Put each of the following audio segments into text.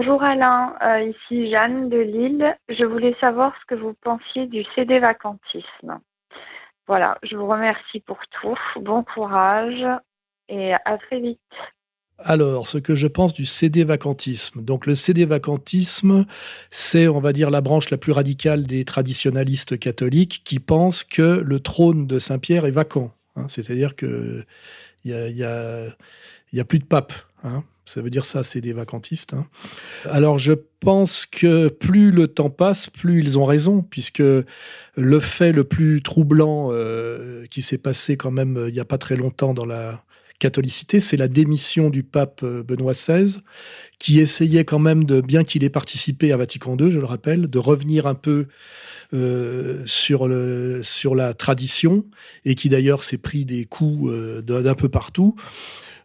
Bonjour Alain, euh, ici Jeanne de Lille. Je voulais savoir ce que vous pensiez du CD vacantisme. Voilà, je vous remercie pour tout. Bon courage et à très vite. Alors, ce que je pense du CD vacantisme. Donc, le CD vacantisme, c'est, on va dire, la branche la plus radicale des traditionalistes catholiques qui pensent que le trône de Saint-Pierre est vacant. Hein. C'est-à-dire n'y a, y a, y a, plus de pape. Hein. Ça veut dire ça, c'est des vacantistes. Hein. Alors je pense que plus le temps passe, plus ils ont raison, puisque le fait le plus troublant euh, qui s'est passé quand même euh, il n'y a pas très longtemps dans la catholicité, c'est la démission du pape euh, Benoît XVI, qui essayait quand même de, bien qu'il ait participé à Vatican II, je le rappelle, de revenir un peu sur, la tradition, et qui d'ailleurs s'est pris des coups d'un peu partout.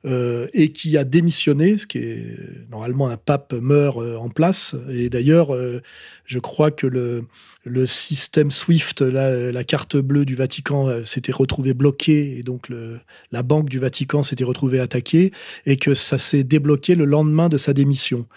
Euh, et qui a démissionné, ce qui est normalement un pape meurt euh, en place. Et d'ailleurs, euh, je crois que le, le système SWIFT, la, la, carte bleue du Vatican, euh, s'était retrouvée bloquée et donc la banque du Vatican s'était retrouvée attaquée et que ça s'est débloqué le lendemain de sa démission.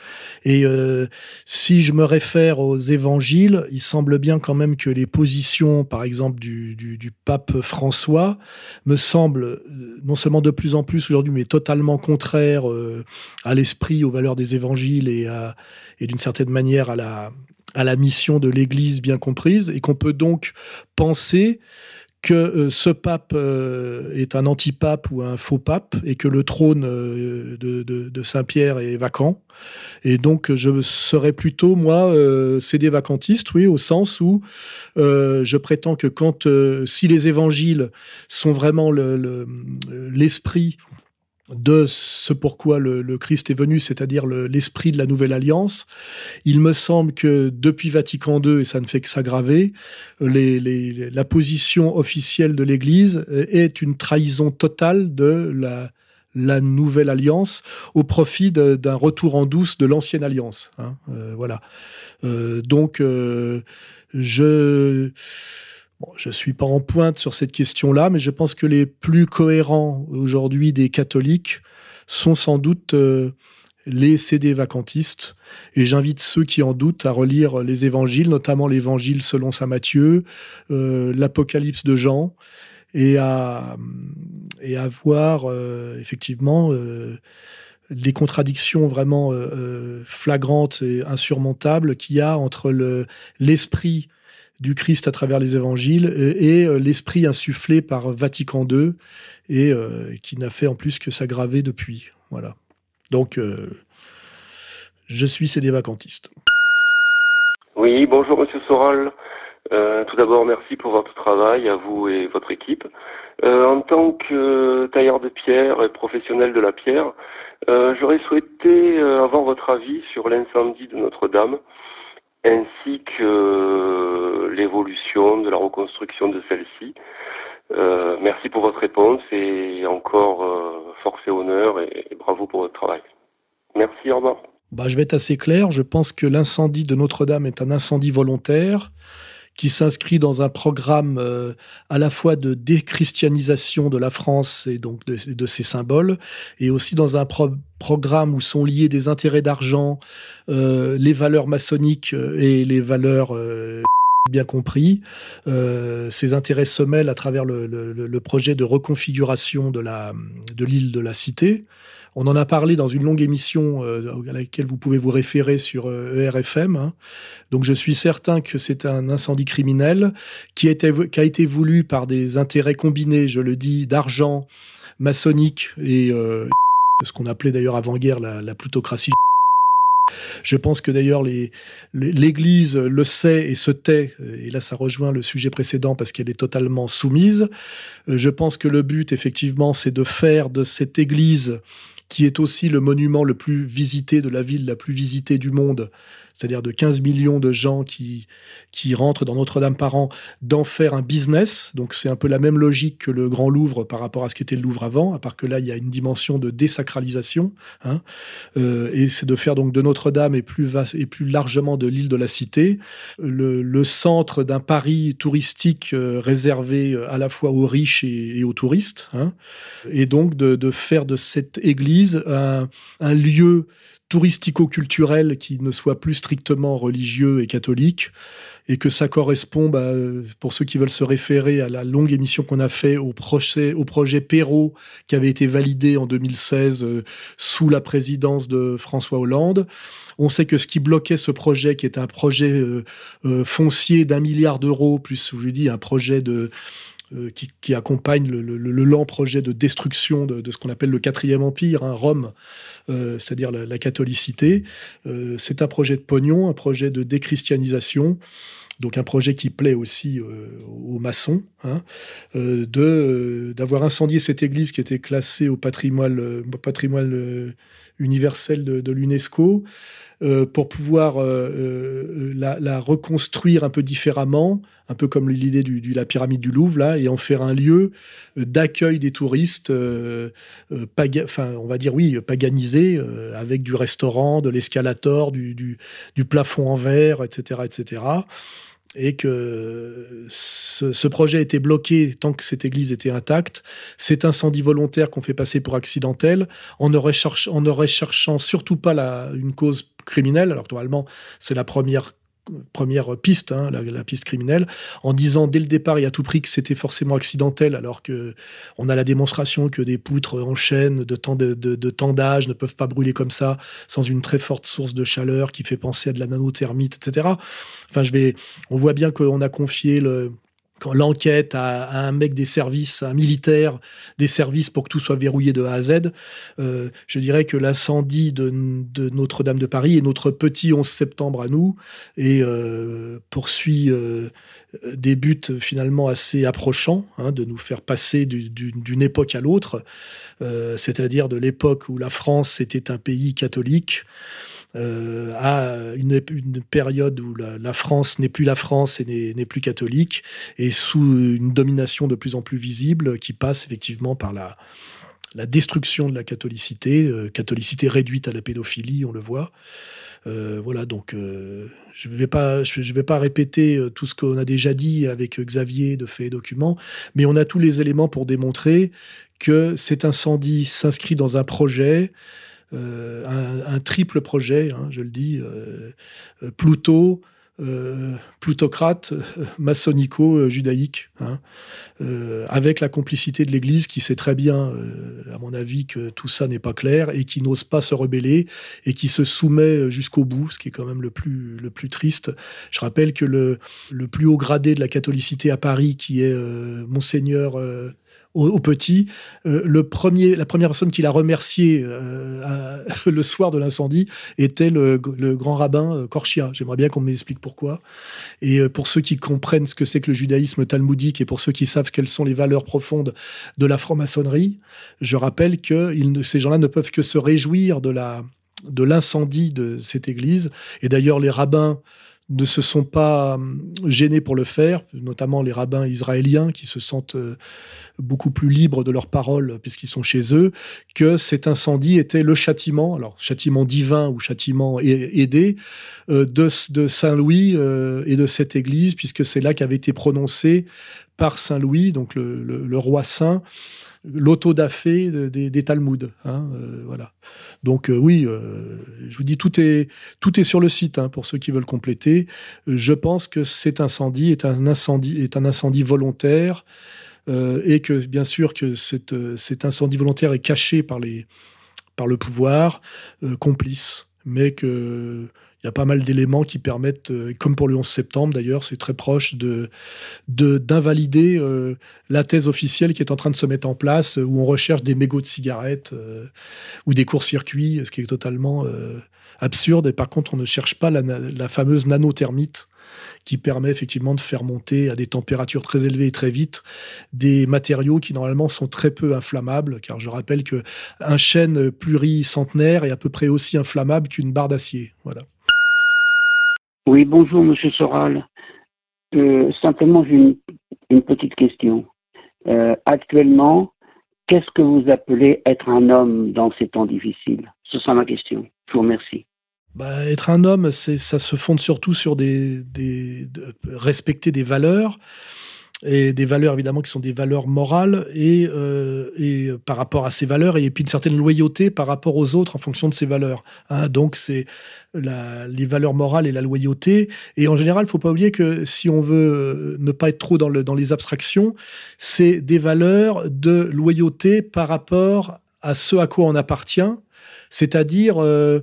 Et euh, si je me réfère aux évangiles, il semble bien quand même que les positions, par exemple, du, pape François, me semblent euh, non seulement de plus en plus aujourd'hui, mais totalement contraires euh, à l'esprit, aux valeurs des évangiles et d'une certaine manière à la, à la mission de l'Église bien comprise, et qu'on peut donc penser que euh, ce pape euh, est un antipape ou un faux pape, et que le trône euh, de, Saint-Pierre est vacant. Et donc, je serais plutôt, moi, CD vacantiste, oui, au sens où je prétends que quand, si les évangiles sont vraiment l'esprit le, de ce pourquoi le, Christ est venu, c'est-à-dire l'esprit le, de la nouvelle alliance. Il me semble que depuis Vatican II, et ça ne fait que s'aggraver, la position officielle de l'Église est une trahison totale de la, la nouvelle alliance au profit d'un retour en douce de l'ancienne alliance. Hein, euh, voilà. Euh, donc, euh, je Je ne suis pas en pointe sur cette question-là, mais je pense que les plus cohérents aujourd'hui des catholiques sont sans doute euh, les CD vacantistes. Et j'invite ceux qui en doutent à relire les évangiles, notamment l'évangile selon saint Matthieu, euh, l'Apocalypse de Jean, et à, et à voir euh, effectivement les contradictions vraiment flagrantes et insurmontables qu'il y a entre l'esprit le, du Christ à travers les évangiles et, et euh, l'esprit insufflé par Vatican II et euh, qui n'a fait en plus que s'aggraver depuis. Voilà. Donc, euh, je suis CD vacantiste. Oui, bonjour Monsieur Soral. Euh, tout d'abord, merci pour votre travail, à vous et votre équipe. Euh, en tant que tailleur de pierre et professionnel de la pierre, euh, j'aurais souhaité avoir votre avis sur l'incendie de Notre-Dame ainsi que l'évolution de la reconstruction de celle-ci. Euh, merci pour votre réponse et encore euh, force et honneur et, bravo pour votre travail. Merci, au. Bah, je vais être assez clair, je pense que l'incendie de Notre-Dame est un incendie volontaire qui s'inscrit dans un programme euh, à la fois de déchristianisation de la France et donc de, ses symboles, et aussi dans un pro programme où sont liés des intérêts d'argent, euh, les valeurs maçonniques euh, et les valeurs euh, bien compris. Euh, ces intérêts se mêlent à travers le, le, le projet de reconfiguration de l'île de, de la Cité. On en a parlé dans une longue émission euh, à laquelle vous pouvez vous référer sur euh, ERFM. Hein. Donc je suis certain que c'est un incendie criminel qui a, été, qui a été voulu par des intérêts combinés, je le dis, d'argent maçonnique et euh, ce qu'on appelait d'ailleurs avant-guerre la, la plutocratie je pense que d'ailleurs l'Église le sait et se tait, et là ça rejoint le sujet précédent parce qu'elle est totalement soumise. Je pense que le but, effectivement, c'est de faire de cette Église qui est aussi le monument le plus visité de la ville la plus visitée du monde, c'est-à-dire de 15 millions de gens qui, qui rentrent dans Notre-Dame par an, d'en faire un business. Donc c'est un peu la même logique que le Grand Louvre par rapport à ce qu'était le Louvre avant, à part que là, il y a une dimension de désacralisation. Hein. Euh, et c'est de faire donc de Notre-Dame et plus, et plus largement de l'île de la Cité le, centre d'un Paris touristique euh, réservé euh, à la fois aux riches et, aux touristes. Hein. Et donc de, faire de cette église un lieu touristico-culturel qui ne soit plus strictement religieux et catholique, et que ça correspond, bah, pour ceux qui veulent se référer à la longue émission qu'on a fait au projet, au Perrault, qui avait été validé en 2016 euh, sous la présidence de François Hollande. On sait que ce qui bloquait ce projet, qui est un projet euh, euh, foncier d'un milliard d'euros, plus, je vous dis, un projet de euh, qui, accompagne le, lent projet de destruction de, ce qu'on appelle le quatrième empire, hein, Rome, euh, c'est-à-dire la, catholicité. Euh, c'est un projet de pognon, un projet de déchristianisation. Donc un projet qui plaît aussi aux maçons, hein, de d'avoir incendié cette église qui était classée au patrimoine, patrimoine universel de l'UNESCO, euh, pour pouvoir euh, euh, la, reconstruire un peu différemment, un peu comme l'idée de la pyramide du Louvre, là, et en faire un lieu d'accueil des touristes, on va dire oui, paganisé, avec du restaurant, de l'escalator, du, du, plafond en verre, etc., etc et que ce, projet était bloqué tant que cette église était intacte. Cet incendie volontaire qu'on fait passer pour accidentel, en ne, recherchant surtout pas une cause criminelle, alors normalement c'est la première première piste, hein, la, piste criminelle, en disant dès le départ et à tout prix que c'était forcément accidentel, alors que on a la démonstration que des poutres en chaîne de temps de, de, d'âge ne peuvent pas brûler comme ça sans une très forte source de chaleur qui fait penser à de la nanothermite, etc. Enfin, je vais, on voit bien qu'on a confié le, l'enquête à, un mec des services, un militaire des services pour que tout soit verrouillé de A à Z. Euh, je dirais que l'incendie de, Notre-Dame de Paris est notre petit 11 septembre à nous et euh, poursuit euh, des buts finalement assez approchants, hein, de nous faire passer d'une époque à l'autre, c'est-à-dire de l'époque où la France était un pays catholique euh, à une, période où la, France n'est plus la France et n'est plus catholique, et sous une domination de plus en plus visible qui passe effectivement par la, destruction de la catholicité, euh, catholicité réduite à la pédophilie, on le voit. Euh, voilà, donc je ne vais, pas, je, vais pas répéter tout ce qu'on a déjà dit avec Xavier de Faits et Documents, mais on a tous les éléments pour démontrer que cet incendie s'inscrit dans un projet euh, un, triple projet, hein, je le dis, euh, euh, Pluto, plutocrate, maçonnico-judaïque, hein, avec la complicité de l'Église qui sait très bien, à mon avis, que tout ça n'est pas clair et qui n'ose pas se rebeller et qui se soumet jusqu'au bout, ce qui est quand même le plus, le plus triste. Je rappelle que le, le plus haut gradé de la catholicité à Paris, qui est monseigneur au, petit. Euh, le premier, la première personne qui l'a remercié euh, le soir de l'incendie était le, grand rabbin euh, Korchia. J'aimerais bien qu'on m'explique pourquoi. Et pour ceux qui comprennent ce que c'est que le judaïsme talmudique et pour ceux qui savent quelles sont les valeurs profondes de la franc-maçonnerie, je rappelle que ces gens-là ne peuvent que se réjouir de de l'incendie de cette église. Et d'ailleurs, les rabbins ne se sont pas hum, gênés pour le faire, notamment les rabbins israéliens qui se sentent euh, beaucoup plus libres de leurs paroles puisqu'ils sont chez eux, que cet incendie était le châtiment, alors châtiment divin ou châtiment aidé, euh, de, Saint-Louis euh, et de cette église, puisque c'est là qu'avait été prononcé par Saint-Louis, donc le roi saint, l'autodafé des, des Talmuds. Hein, euh, voilà. Donc euh, oui, euh, je vous dis tout est tout est sur le site hein, pour ceux qui veulent compléter. Je pense que cet incendie est un incendie est un incendie volontaire et que bien sûr que cet, cet incendie volontaire est caché par les par le pouvoir complice, mais que il y a pas mal d'éléments qui permettent, euh, comme pour le 11 septembre d'ailleurs, c'est très proche de d'invalider euh, la thèse officielle qui est en train de se mettre en place, euh, où on recherche des mégots de cigarettes ou des courts-circuits, ce qui est totalement absurde. Et par contre, on ne cherche pas la, la, fameuse nanothermite qui permet effectivement de faire monter à des températures très élevées et très vite des matériaux qui normalement sont très peu inflammables, car je rappelle que un chêne pluricentenaire est à peu près aussi inflammable qu'une barre d'acier. Voilà. Oui, bonjour, monsieur Soral. Euh, simplement, j'ai une, petite question. Euh, actuellement, qu'est-ce que vous appelez être un homme dans ces temps difficiles? Ce sera ma question. Je vous remercie. Bah, être un homme, ça se fonde surtout sur des, respecter des valeurs, et des valeurs évidemment qui sont des valeurs morales et, euh, et par rapport à ces valeurs et puis une certaine loyauté par rapport aux autres en fonction de ces valeurs. Hein. Donc c'est les valeurs morales et la loyauté. Et en général, il faut pas oublier que si on veut euh, ne pas être trop dans, le, dans les abstractions, c'est des valeurs de loyauté par rapport à ce à quoi on appartient, c'est-à-dire euh,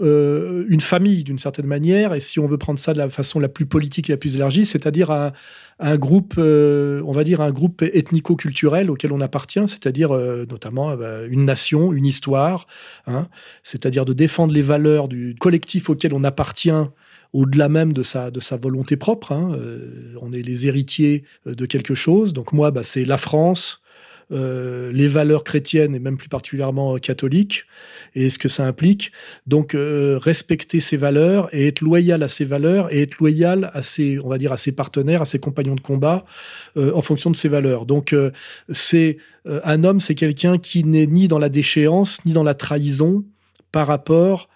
euh, une famille d'une certaine manière, et si on veut prendre ça de la façon la plus politique et la plus élargie, c'est-à-dire un, groupe, euh, on va dire un groupe ethnico-culturel auquel on appartient, c'est-à-dire euh, notamment bah, une nation, une histoire, hein, c'est-à-dire de défendre les valeurs du collectif auquel on appartient au-delà même de sa, de sa volonté propre. Hein, on est les héritiers de quelque chose. Donc moi, bah, c'est la France, euh, les valeurs chrétiennes et même plus particulièrement catholiques et ce que ça implique. Donc euh, respecter ces valeurs et être loyal à ces valeurs et être loyal à ses, on va dire, à ses partenaires, à ses compagnons de combat euh, en fonction de ces valeurs. Donc c'est un homme, c'est quelqu'un qui n'est ni dans la déchéance ni dans la trahison par rapport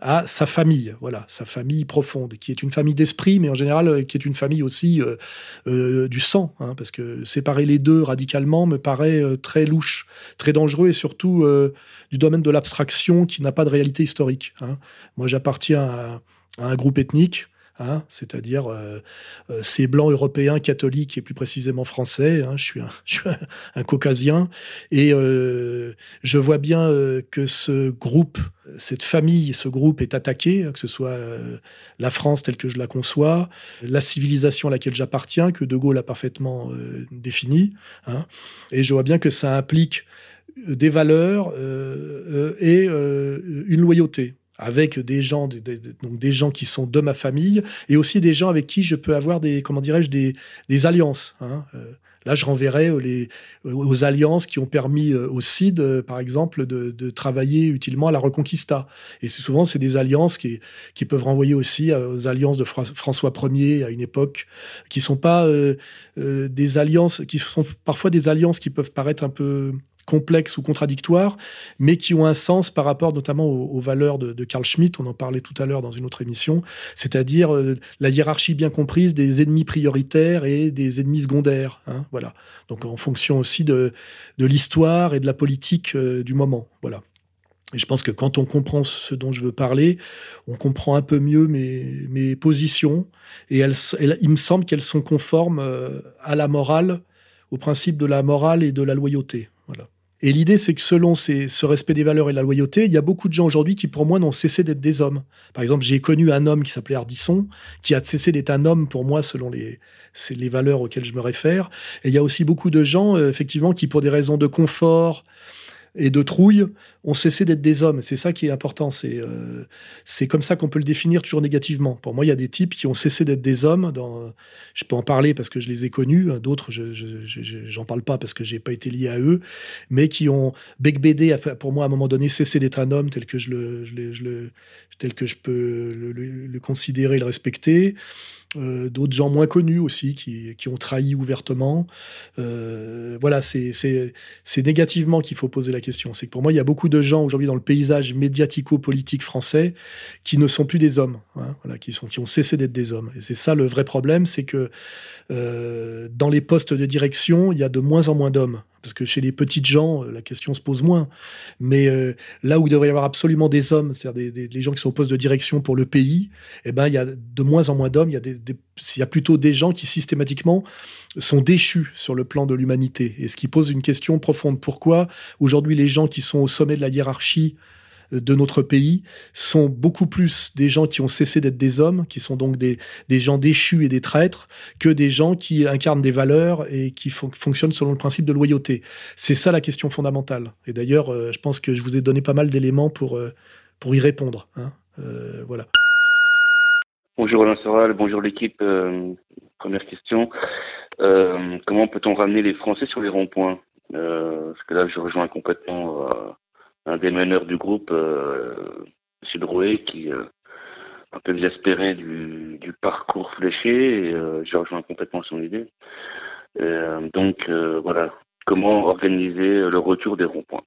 à sa famille, voilà, sa famille profonde, qui est une famille d'esprit, mais en général euh, qui est une famille aussi euh, euh, du sang, hein, parce que séparer les deux radicalement me paraît très louche, très dangereux et surtout du domaine de l'abstraction qui n'a pas de réalité historique. Hein. Moi, j'appartiens à, un groupe ethnique Hein, c'est-à-dire ces blancs européens catholiques et plus précisément français. Je suis un, caucasien et je vois bien que ce groupe, cette famille, ce groupe est attaqué, que ce soit la France telle que je la conçois, la civilisation à laquelle j'appartiens, que De Gaulle a parfaitement défini. Hein, et je vois bien que ça implique des valeurs et une loyauté avec des gens, donc des gens qui sont de ma famille, et aussi des gens avec qui je peux avoir des, comment dirais-je, des, alliances. Hein. Euh, là, je renverrai les, aux alliances qui ont permis euh, au CID, euh, par exemple, de, travailler utilement à la Reconquista. Et souvent, c'est des alliances qui, qui peuvent renvoyer aussi aux alliances de François Ier à une époque, qui sont pas des alliances, qui sont parfois des alliances qui peuvent paraître un peu complexes ou contradictoires, mais qui ont un sens par rapport notamment aux, valeurs de, Carl Schmitt, on en parlait tout à l'heure dans une autre émission, c'est-à-dire euh, la hiérarchie bien comprise des ennemis prioritaires et des ennemis secondaires. Hein, voilà. Donc en fonction aussi de, de l'histoire et de la politique euh, du moment. Voilà. Je pense que quand on comprend ce dont je veux parler, on comprend un peu mieux mes, mes positions, et elles, il me semble qu'elles sont conformes euh, à la morale, au principe de la morale et de la loyauté. Voilà. Et l'idée, c'est que selon ce respect des valeurs et la loyauté, il y a beaucoup de gens aujourd'hui qui, pour moi, n'ont cessé d'être des hommes. Par exemple, j'ai connu un homme qui s'appelait Ardisson, qui a cessé d'être un homme pour moi, selon les, valeurs auxquelles je me réfère. Et il y a aussi beaucoup de gens, euh, effectivement, qui, pour des raisons de confort, et de trouille ont cessé d'être des hommes. C'est ça qui est important. C'est euh, c'est comme ça qu'on peut le définir toujours négativement. Pour moi, il y a des types qui ont cessé d'être des hommes. Dans, je peux en parler parce que je les ai connus. D'autres, je j'en parle pas parce que j'ai pas été lié à eux, mais qui ont bec bédé pour moi à un moment donné cessé d'être un homme tel que je le, je le, tel que je peux le, le considérer, le respecter. Euh, d'autres gens moins connus aussi qui, qui ont trahi ouvertement. Euh, voilà, c'est négativement qu'il faut poser la question. C'est que pour moi, il y a beaucoup de gens aujourd'hui dans le paysage médiatico-politique français qui ne sont plus des hommes, hein, qui, sont, qui ont cessé d'être des hommes. Et c'est ça le vrai problème, c'est que euh, dans les postes de direction, il y a de moins en moins d'hommes parce que chez les petites gens, euh, la question se pose moins. Mais euh, là où il devrait y avoir absolument des hommes, c'est-à-dire des, gens qui sont au poste de direction pour le pays, eh ben, il y a de moins en moins d'hommes. Il y a plutôt des gens qui systématiquement sont déchus sur le plan de l'humanité. Et ce qui pose une question profonde. Pourquoi aujourd'hui les gens qui sont au sommet de la hiérarchie de notre pays sont beaucoup plus des gens qui ont cessé d'être des hommes, qui sont donc des, des, gens déchus et des traîtres, que des gens qui incarnent des valeurs et qui fonctionnent selon le principe de loyauté. C'est ça la question fondamentale. Et d'ailleurs, euh, je pense que je vous ai donné pas mal d'éléments pour, euh, pour y répondre. Hein. Euh, voilà. Bonjour Alain Soral, bonjour l'équipe. première question. comment peut-on ramener les Français sur les ronds-points? Parce que là, je rejoins complètement des meneurs du groupe, euh, M. Drouet, qui, euh, un peu exaspéré du, parcours fléché et je rejoins complètement son idée. donc voilà, comment organiser le retour des ronds-points?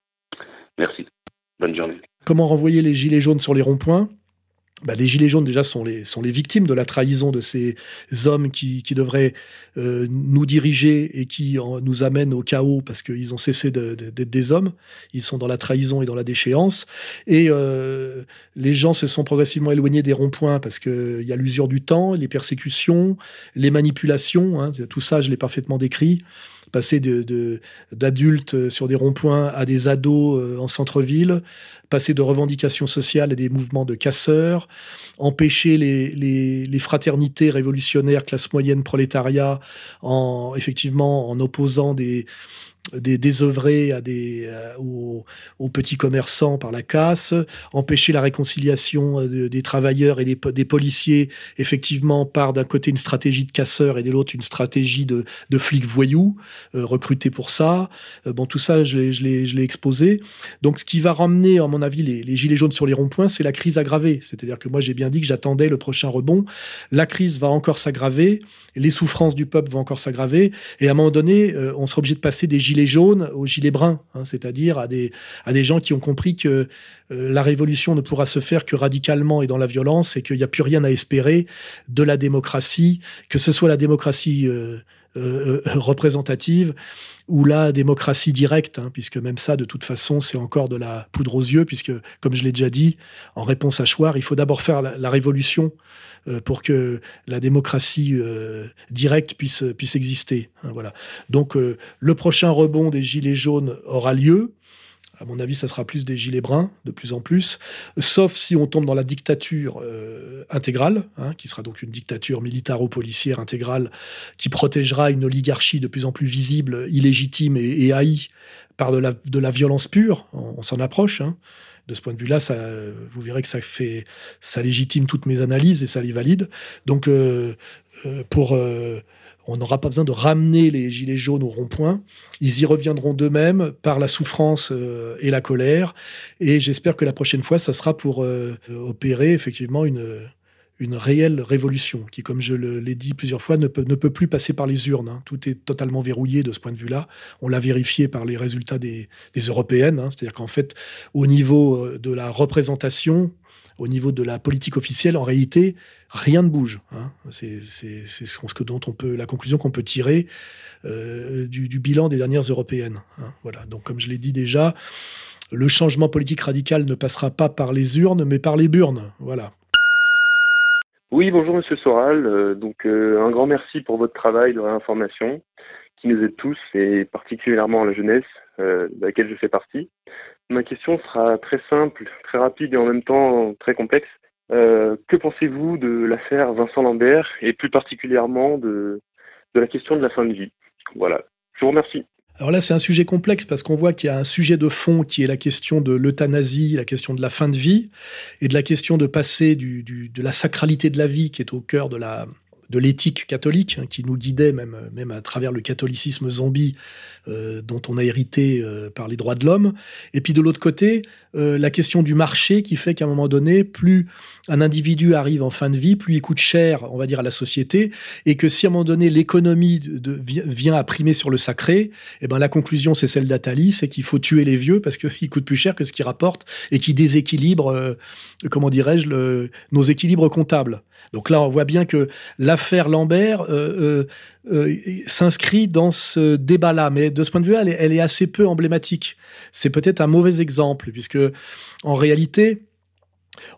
Merci. Bonne journée. Comment renvoyer les gilets jaunes sur les ronds-points? Bah, les gilets jaunes déjà sont les, sont les victimes de la trahison de ces hommes qui, qui devraient euh, nous diriger et qui nous amènent au chaos parce qu'ils ont cessé d'être des hommes. Ils sont dans la trahison et dans la déchéance. Et euh, les gens se sont progressivement éloignés des ronds-points parce qu'il y a l'usure du temps, les persécutions, les manipulations. Hein, tout ça, je l'ai parfaitement décrit passer d'adultes de, sur des ronds-points à des ados euh, en centre-ville, passer de revendications sociales à des mouvements de casseurs, empêcher les, les, fraternités révolutionnaires, classe moyenne, prolétariat, en effectivement en opposant des, des désœuvrés à des, euh, aux, petits commerçants par la casse, empêcher la réconciliation euh, des travailleurs et des, policiers, effectivement, par d'un côté une stratégie de casseurs et de l'autre une stratégie de, de flics voyous, euh, recrutés pour ça. bon, tout ça, je l'ai exposé. Donc, ce qui va ramener, à mon avis, les, les gilets jaunes sur les ronds-points, c'est la crise aggravée. C'est-à-dire que moi, j'ai bien dit que j'attendais le prochain rebond. La crise va encore s'aggraver, les souffrances du peuple vont encore s'aggraver, et à un moment donné, on sera obligé de passer des gilets gilets jaunes aux gilets bruns, hein, c'est-à-dire à des, à des gens qui ont compris que euh, la révolution ne pourra se faire que radicalement et dans la violence et qu'il n'y a plus rien à espérer de la démocratie, que ce soit la démocratie euh, euh, représentative ou la démocratie directe, hein, puisque même ça, de toute façon, c'est encore de la poudre aux yeux, puisque, comme je l'ai déjà dit, en réponse à Chouard, il faut d'abord faire la, révolution euh, pour que la démocratie euh, directe puisse, puisse exister. Hein, voilà. Donc, euh, le prochain rebond des Gilets jaunes aura lieu. À mon avis, ça sera plus des gilets bruns, de plus en plus, sauf si on tombe dans la dictature euh, intégrale, hein, qui sera donc une dictature militaro-policière intégrale, qui protégera une oligarchie de plus en plus visible, illégitime et, haïe par de la, violence pure. On, s'en approche. Hein. De ce point de vue-là, vous verrez que ça fait, ça légitime toutes mes analyses et ça les valide. Donc, euh, euh, pour on n'aura pas besoin de ramener les gilets jaunes au rond-point. Ils y reviendront d'eux-mêmes par la souffrance euh, et la colère. Et j'espère que la prochaine fois, ça sera pour euh, opérer effectivement une, réelle révolution qui, comme je l'ai dit plusieurs fois, ne peut, ne peut plus passer par les urnes. Hein. Tout est totalement verrouillé de ce point de vue-là. On l'a vérifié par les résultats des, européennes. Hein. C'est-à-dire qu'en fait, au niveau euh, de la représentation, au niveau de la politique officielle, en réalité, rien ne bouge. Hein. C'est ce dont on peut, la conclusion qu'on peut tirer euh, du, bilan des dernières européennes. Hein. Voilà. Donc, comme je l'ai dit déjà, le changement politique radical ne passera pas par les urnes, mais par les burnes. Voilà. Oui, bonjour Monsieur Soral. Euh, donc, euh, un grand merci pour votre travail de réinformation qui nous aide tous et particulièrement la jeunesse de laquelle je fais partie. Ma question sera très simple, très rapide et en même temps très complexe. Euh, que pensez-vous de l'affaire Vincent Lambert et plus particulièrement de, de la question de la fin de vie? Voilà. Je vous remercie. Alors là, c'est un sujet complexe parce qu'on voit qu'il y a un sujet de fond qui est la question de l'euthanasie, la question de la fin de vie, et de la question de passer du, du, de la sacralité de la vie qui est au cœur de la, de l'éthique catholique, hein, qui nous guidait même, même à travers le catholicisme zombie euh, dont on a hérité euh, par les droits de l'homme. Et puis de l'autre côté, euh, la question du marché qui fait qu'à un moment donné, plus un individu arrive en fin de vie, plus il coûte cher, on va dire, à la société, et que si à un moment donné l'économie vient à primer sur le sacré, eh ben la conclusion c'est celle d'Atali, c'est qu'il faut tuer les vieux parce qu'ils coûtent plus cher que ce qu'ils rapportent et qui déséquilibre, comment dirais-je, nos équilibres comptables. Donc là, on voit bien que l'affaire Lambert euh, euh, euh, s'inscrit dans ce débat-là, mais de ce point de vue-là, elle, est assez peu emblématique. C'est peut-être un mauvais exemple, puisque en réalité,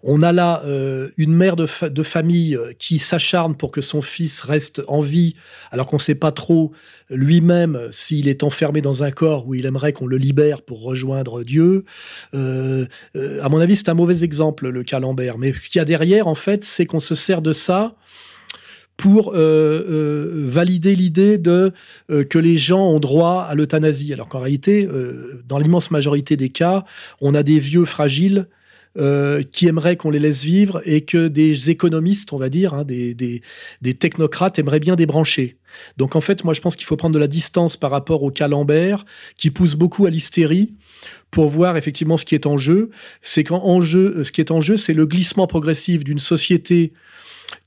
on a là euh, une mère de, famille euh, qui s'acharne pour que son fils reste en vie, alors qu'on ne sait pas trop lui-même s'il est enfermé dans un corps où il aimerait qu'on le libère pour rejoindre Dieu. Euh, à mon avis, c'est un mauvais exemple, le cas Lambert. Mais ce qu'il y a derrière, en fait, c'est qu'on se sert de ça pour valider l'idée de que les gens ont droit à l'euthanasie. Alors qu'en réalité, dans l'immense majorité des cas, on a des vieux fragiles euh, qui aimeraient qu'on les laisse vivre et que des économistes, on va dire, hein, des, des, technocrates aimeraient bien débrancher. Donc en fait, moi je pense qu'il faut prendre de la distance par rapport au camembert qui pousse beaucoup à l'hystérie pour voir effectivement ce qui est en jeu. C'est qu'en jeu, ce qui est en jeu, c'est le glissement progressif d'une société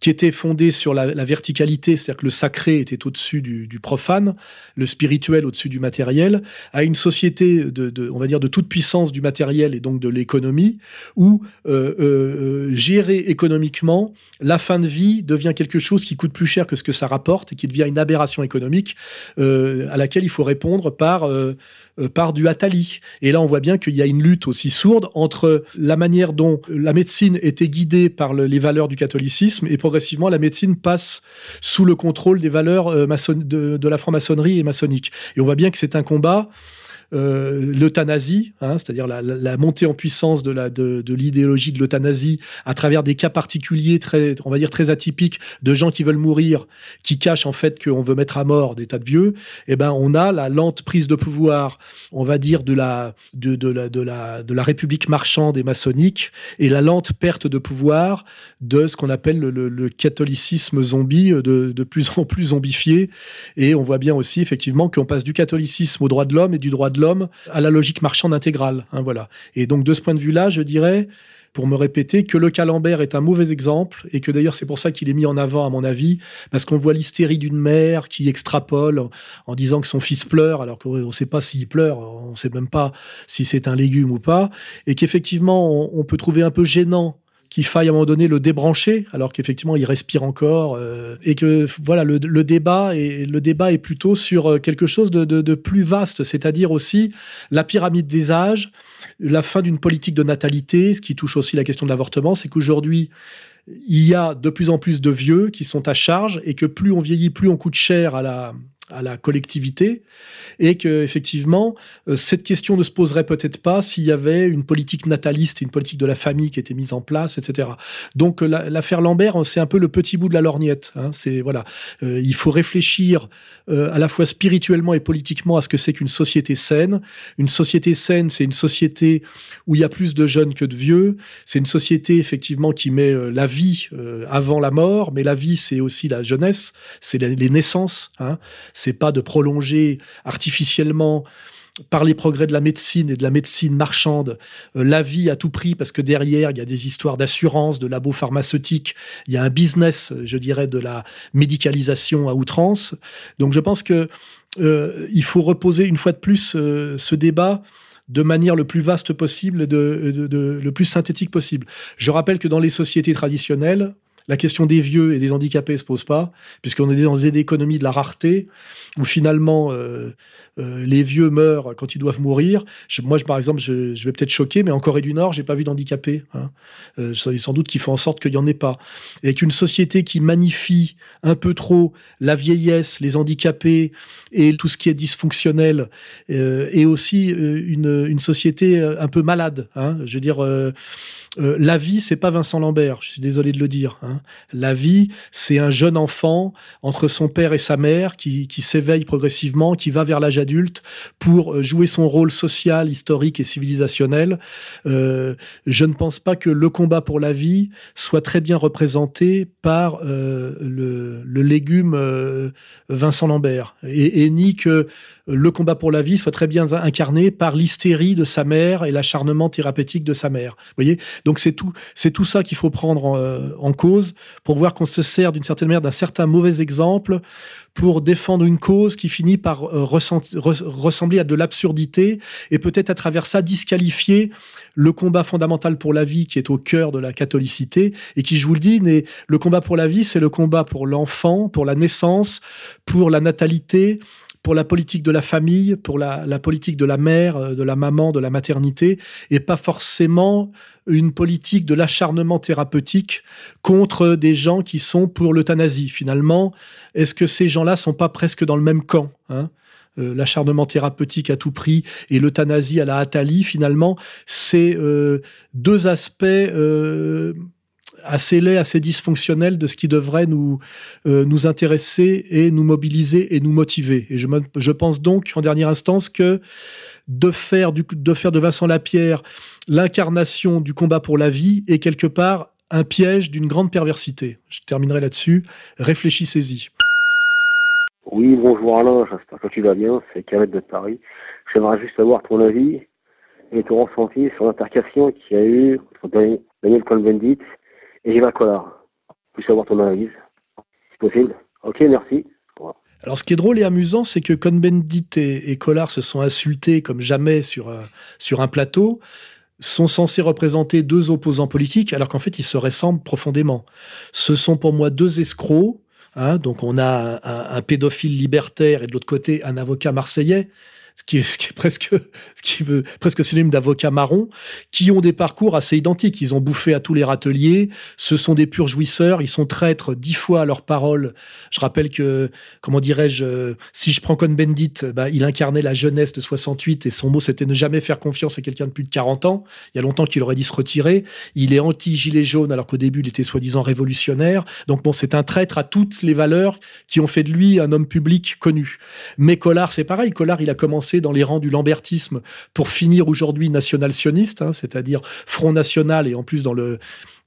qui était fondé sur la, verticalité, c'est-à-dire que le sacré était au-dessus du, profane, le spirituel au-dessus du matériel, à une société de, on va dire, de toute puissance du matériel et donc de l'économie, où euh, euh, gérer économiquement, la fin de vie devient quelque chose qui coûte plus cher que ce que ça rapporte et qui devient une aberration économique euh, à laquelle il faut répondre par euh, par du Atali. Et là, on voit bien qu'il y a une lutte aussi sourde entre la manière dont la médecine était guidée par les valeurs du catholicisme et progressivement la médecine passe sous le contrôle des valeurs euh, de, de la franc-maçonnerie et maçonnique. Et on voit bien que c'est un combat euh, l'euthanasie, hein, c'est-à-dire la, montée en puissance de, l'idéologie de l'euthanasie à travers des cas particuliers très, on va dire très atypiques de gens qui veulent mourir, qui cachent en fait qu'on veut mettre à mort des tas de vieux. Eh ben, on a la lente prise de pouvoir, on va dire de la de, la de la de la République marchande et maçonnique et la lente perte de pouvoir de ce qu'on appelle le, catholicisme zombie de, de plus en plus zombifié. Et on voit bien aussi effectivement qu'on passe du catholicisme au droit de l'homme et du droit de à la logique marchande intégrale. Hein, voilà. Et donc de ce point de vue-là, je dirais, pour me répéter, que le camembert est un mauvais exemple et que d'ailleurs c'est pour ça qu'il est mis en avant à mon avis, parce qu'on voit l'hystérie d'une mère qui extrapole en, disant que son fils pleure alors qu'on ne sait pas s'il pleure, on ne sait même pas si c'est un légume ou pas, et qu'effectivement on peut trouver un peu gênant qu'il faille à un moment donné le débrancher, alors qu'effectivement il respire encore, euh, et que voilà le, débat est le débat est plutôt sur euh, quelque chose de, plus vaste, c'est-à-dire aussi la pyramide des âges, la fin d'une politique de natalité, ce qui touche aussi la question de l'avortement, c'est qu'aujourd'hui il y a de plus en plus de vieux qui sont à charge et que plus on vieillit, plus on coûte cher à la, à la collectivité et que effectivement euh, cette question ne se poserait peut-être pas s'il y avait une politique nataliste, une politique de la famille qui était mise en place, etc. Donc euh, l'affaire Lambert, c'est un peu le petit bout de la lorgnette. Hein. C'est voilà, euh, il faut réfléchir à la fois spirituellement et politiquement à ce que c'est qu'une société saine. Une société saine, c'est une société où il y a plus de jeunes que de vieux. C'est une société effectivement qui met la vie avant la mort, mais la vie c'est aussi la jeunesse, c'est les naissances. Hein c'est pas de prolonger artificiellement par les progrès de la médecine et de la médecine marchande, euh, la vie à tout prix, parce que derrière, il y a des histoires d'assurance, de labos pharmaceutiques, il y a un business, je dirais, de la médicalisation à outrance. Donc je pense que euh, il faut reposer une fois de plus euh, ce débat de manière le plus vaste possible, de, le plus synthétique possible. Je rappelle que dans les sociétés traditionnelles, la question des vieux et des handicapés se pose pas, puisqu'on est dans une économie de la rareté, où finalement euh, euh, les vieux meurent quand ils doivent mourir. moi, je, par exemple, je, vais peut-être choquer, mais en Corée du Nord, j'ai pas vu d'handicapés. Hein. Euh, sans doute qu'il faut en sorte qu'il y en ait pas. Et qu'une société qui magnifie un peu trop la vieillesse, les handicapés et tout ce qui est dysfonctionnel est aussi une, une, société un peu malade. Hein. Je veux dire euh, la vie, c'est pas Vincent Lambert, je suis désolé de le dire. Hein. La vie, c'est un jeune enfant entre son père et sa mère qui, s'éveille progressivement, qui va vers l'âge adulte pour euh, jouer son rôle social, historique et civilisationnel. Euh, je ne pense pas que le combat pour la vie soit très bien représenté par le, légume Vincent Lambert, et, et ni que le combat pour la vie soit très bien incarné par l'hystérie de sa mère et l'acharnement thérapeutique de sa mère. Vous voyez? Donc c'est tout, c'est tout ça qu'il faut prendre en, euh, cause pour voir qu'on se sert d'une certaine manière d'un certain mauvais exemple pour défendre une cause qui finit par euh, ressembler à de l'absurdité et peut-être à travers ça disqualifier le combat fondamental pour la vie qui est au cœur de la catholicité et qui, je vous le dis, le combat pour la vie, c'est le combat pour l'enfant, pour la naissance, pour la natalité, pour la politique de la famille, pour la, politique de la mère, euh, de la maman, de la maternité, et pas forcément une politique de l'acharnement thérapeutique contre des gens qui sont pour l'euthanasie. Finalement, est-ce que ces gens-là sont pas presque dans le même camp hein? Euh, l'acharnement thérapeutique à tout prix et l'euthanasie à la Attali, finalement, c'est euh, deux aspects assez laid, assez dysfonctionnel de ce qui devrait nous, euh, nous intéresser et nous mobiliser et nous motiver. Et je, je pense donc, en dernière instance, que de faire, du, de faire de Vincent Lapierre l'incarnation du combat pour la vie est quelque part un piège d'une grande perversité. Je terminerai là-dessus. Réfléchissez-y. Oui, bonjour Alain, j'espère que tu vas bien, c'est Khaled de Paris. J'aimerais juste avoir ton avis et ton ressenti sur l'intercation qu'il y a eu entre Daniel Cohn-Bendit et Eva Collard. Puis savoir ton analyse, si possible. Ok, merci. Alors, ce qui est drôle et amusant, c'est que Cohn-Bendit et, Collard se sont insultés comme jamais sur un, sur un plateau, sont censés représenter deux opposants politiques, alors qu'en fait, ils se ressemblent profondément. Ce sont pour moi deux escrocs. Hein, donc, on a un pédophile libertaire et de l'autre côté, un avocat marseillais ce qui est, presque, ce qui veut presque synonyme d'avocats marrons, qui ont des parcours assez identiques. Ils ont bouffé à tous les râteliers. Ce sont des purs jouisseurs. Ils sont traîtres dix fois à leur parole. Je rappelle que, comment dirais-je, si je prends Cohn-Bendit, bah, il incarnait la jeunesse de 68 et son mot c'était ne jamais faire confiance à quelqu'un de plus de 40 ans. Il y a longtemps qu'il aurait dit se retirer. Il est anti-gilet jaune alors qu'au début il était soi-disant révolutionnaire. Donc bon, c'est un traître à toutes les valeurs qui ont fait de lui un homme public connu. Mais Collard, c'est pareil. Collard, il a commencé dans les rangs du lambertisme pour finir aujourd'hui national-sioniste, hein, c'est-à-dire Front National et en plus dans le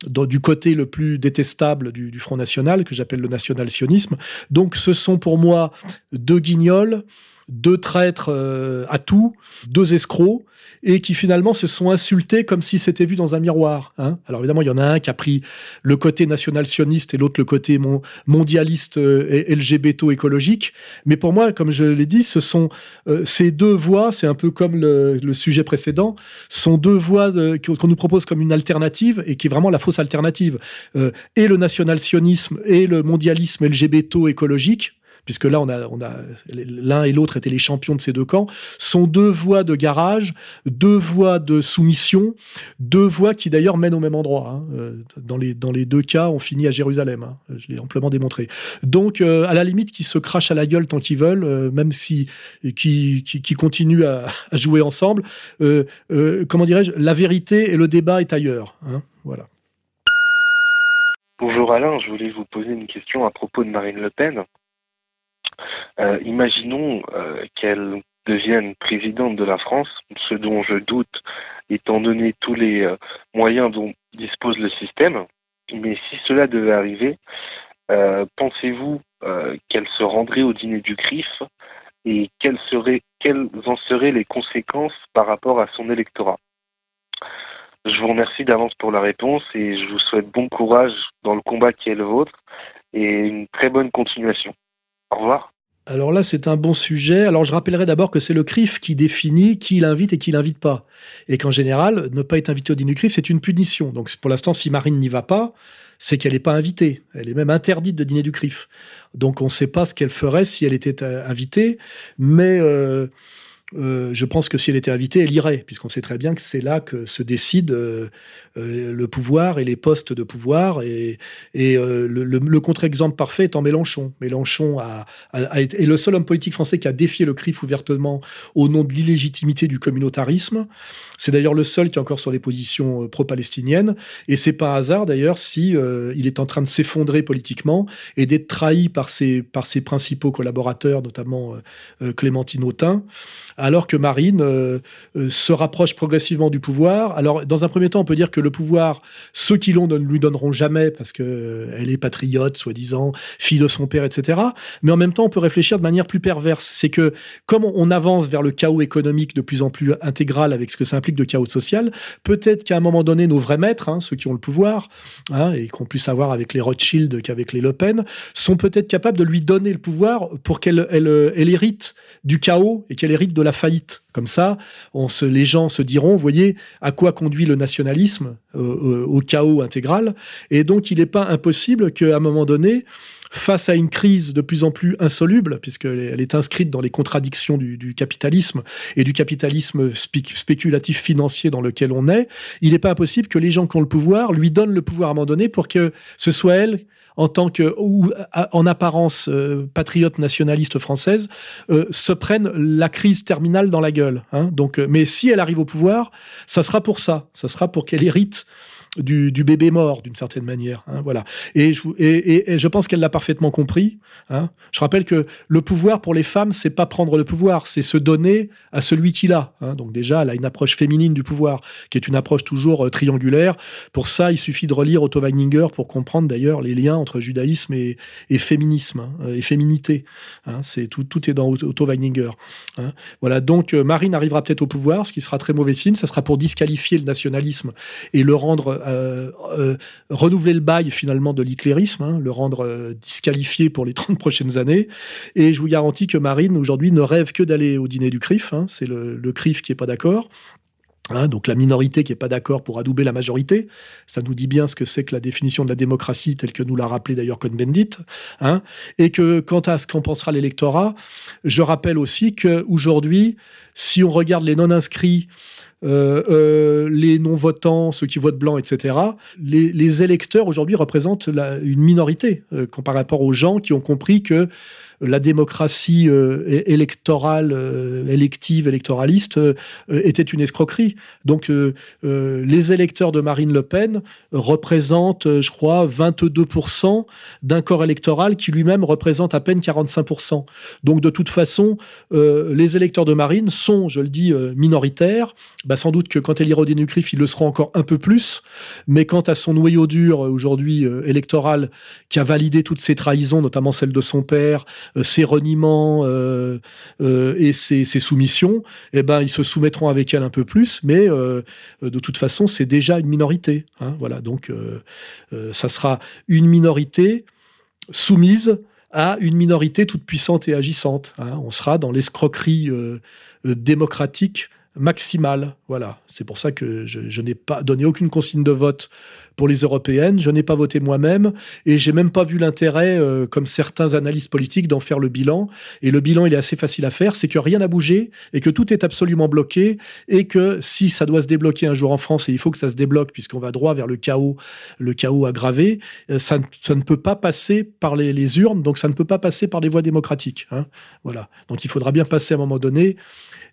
du côté le plus détestable du, Front National, que j'appelle le national-sionisme. Donc ce sont pour moi deux guignols, deux traîtres euh, à tout, deux escrocs, et qui finalement se sont insultés comme si c'était vu dans un miroir. Hein. Alors évidemment, il y en a un qui a pris le côté national-sioniste et l'autre le côté mondialiste euh, et LGBT écologique. Mais pour moi, comme je l'ai dit, ce sont euh, ces deux voies, c'est un peu comme le, sujet précédent, sont deux voies qu'on nous propose comme une alternative et qui est vraiment la fausse alternative. et le national-sionisme et le mondialisme LGBT écologique puisque là, on a, on a l'un et l'autre étaient les champions de ces deux camps, sont deux voies de garage, deux voies de soumission, deux voies qui d'ailleurs mènent au même endroit. Hein. Euh, dans, les, dans les deux cas, on finit à Jérusalem. Hein. Je l'ai amplement démontré. Donc, euh, à la limite, qui se crachent à la gueule tant qu'ils veulent, euh, même si qui, qui, continuent à, jouer ensemble. comment dirais-je La vérité et le débat est ailleurs. Hein. Voilà. Bonjour Alain, je voulais vous poser une question à propos de Marine Le Pen. Euh, imaginons euh, qu'elle devienne présidente de la France, ce dont je doute étant donné tous les euh, moyens dont dispose le système. Mais si cela devait arriver, pensez-vous qu'elle se rendrait au dîner du CRIF et quelles, en seraient les conséquences par rapport à son électorat? Je vous remercie d'avance pour la réponse et je vous souhaite bon courage dans le combat qui est le vôtre et une très bonne continuation. Au revoir. Alors là, c'est un bon sujet. Alors je rappellerai d'abord que c'est le CRIF qui définit qui l'invite et qui l'invite pas. Et qu'en général, ne pas être invité au dîner du CRIF, c'est une punition. Donc pour l'instant, si Marine n'y va pas, c'est qu'elle n'est pas invitée. Elle est même interdite de dîner du CRIF. Donc on ne sait pas ce qu'elle ferait si elle était euh, invitée. Mais euh, euh, je pense que si elle était invitée, elle irait, puisqu'on sait très bien que c'est là que se décide le pouvoir et les postes de pouvoir. Et, euh, le, contre-exemple parfait en Mélenchon. Mélenchon a, est le seul homme politique français qui a défié le CRIF ouvertement au nom de l'illégitimité du communautarisme. C'est d'ailleurs le seul qui est encore sur les positions euh, pro-palestiniennes. Et c'est pas hasard d'ailleurs si il est en train de s'effondrer politiquement et d'être trahi par ses, par ses principaux collaborateurs, notamment Clémentine Autain, alors que Marine se rapproche progressivement du pouvoir. Alors, dans un premier temps, on peut dire que le pouvoir, ceux qui l'ont ne lui donneront jamais parce que euh, elle est patriote, soi-disant, fille de son père, etc. Mais en même temps, on peut réfléchir de manière plus perverse. C'est que comme on avance vers le chaos économique de plus en plus intégral avec ce que ça implique de chaos social, peut-être qu'à un moment donné, nos vrais maîtres, hein, ceux qui ont le pouvoir, hein, et qu'on puisse avoir avec les Rothschild qu'avec les Le Pen, sont peut-être capables de lui donner le pouvoir pour qu'elle elle hérite du chaos et qu'elle hérite de la faillite. Comme ça, on se, les gens se diront, voyez, à quoi conduit le nationalisme euh, euh, Au chaos intégral. Et donc, il n'est pas impossible qu'à un moment donné, face à une crise de plus en plus insoluble, puisqu'elle est inscrite dans les contradictions du, capitalisme et du capitalisme spéculatif financier dans lequel on est, il n'est pas impossible que les gens qui ont le pouvoir lui donnent le pouvoir à un moment donné pour que ce soit elle en tant que, ou en apparence euh, patriote nationaliste française, euh, se prennent la crise terminale dans la gueule. Hein. Donc, euh, mais si elle arrive au pouvoir, ça sera pour ça. Ça sera pour qu'elle hérite du, bébé mort d'une certaine manière. Hein, voilà. Et je, pense qu'elle l'a parfaitement compris. Hein. Je rappelle que le pouvoir pour les femmes, c'est pas prendre le pouvoir, c'est se donner à celui qui l'a. Hein. Donc déjà, elle a une approche féminine du pouvoir, qui est une approche toujours euh, triangulaire. Pour ça, il suffit de relire Otto Weininger pour comprendre d'ailleurs les liens entre judaïsme et, féminisme et féminité. c'est tout, tout est dans Otto Weininger. Voilà. Donc euh, Marine arrivera peut-être au pouvoir, ce qui sera très mauvais signe. Ça sera pour disqualifier le nationalisme et le rendre euh, euh, renouveler le bail finalement de l'hitlérisme, hein, le rendre euh, disqualifié pour les 30 prochaines années. Et je vous garantis que Marine aujourd'hui ne rêve que d'aller au dîner du CRIF. Hein. c'est le, CRIF qui est pas d'accord. Hein, donc la minorité qui est pas d'accord pour adouber la majorité, ça nous dit bien ce que c'est que la définition de la démocratie telle que nous l'a rappelé d'ailleurs Cohn-Bendit, et que quant à ce qu'en pensera l'électorat, je rappelle aussi que aujourd'hui, si on regarde les non inscrits euh, euh, les non-votants, ceux qui votent blanc, etc., les, électeurs aujourd'hui représentent une minorité euh, par rapport aux gens qui ont compris que la démocratie euh, électorale, euh, élective, électoraliste euh, était une escroquerie. Donc les électeurs de Marine Le Pen représentent, je crois, 22% d'un corps électoral qui lui-même représente à peine 45%. Donc de toute façon, les électeurs de Marine sont, je le dis, minoritaires. Bah, sans doute que quand elle ira au CRIF, ils le seront encore un peu plus. Mais quant à son noyau dur aujourd'hui électoral, qui a validé toutes ses trahisons, notamment celle de son père, ses reniements euh, euh, et ses, soumissions, eh ben, ils se soumettront avec elle un peu plus, mais de toute façon, c'est déjà une minorité. Hein, voilà, donc ça sera une minorité soumise à une minorité toute puissante et agissante. Hein. On sera dans l'escroquerie démocratique maximale. Voilà, c'est pour ça que je, je n'ai pas donné aucune consigne de vote pour les européennes. Je n'ai pas voté moi-même et j'ai même pas vu l'intérêt, euh, comme certains analystes politiques, d'en faire le bilan. Et le bilan, il est assez facile à faire, c'est que rien n'a bougé et que tout est absolument bloqué et que si ça doit se débloquer un jour en France et il faut que ça se débloque puisqu'on va droit vers le chaos, le chaos aggravé, euh, ça, ça ne peut pas passer par les, les, urnes, donc ça ne peut pas passer par les voies démocratiques. Hein. Voilà. Donc il faudra bien passer à un moment donné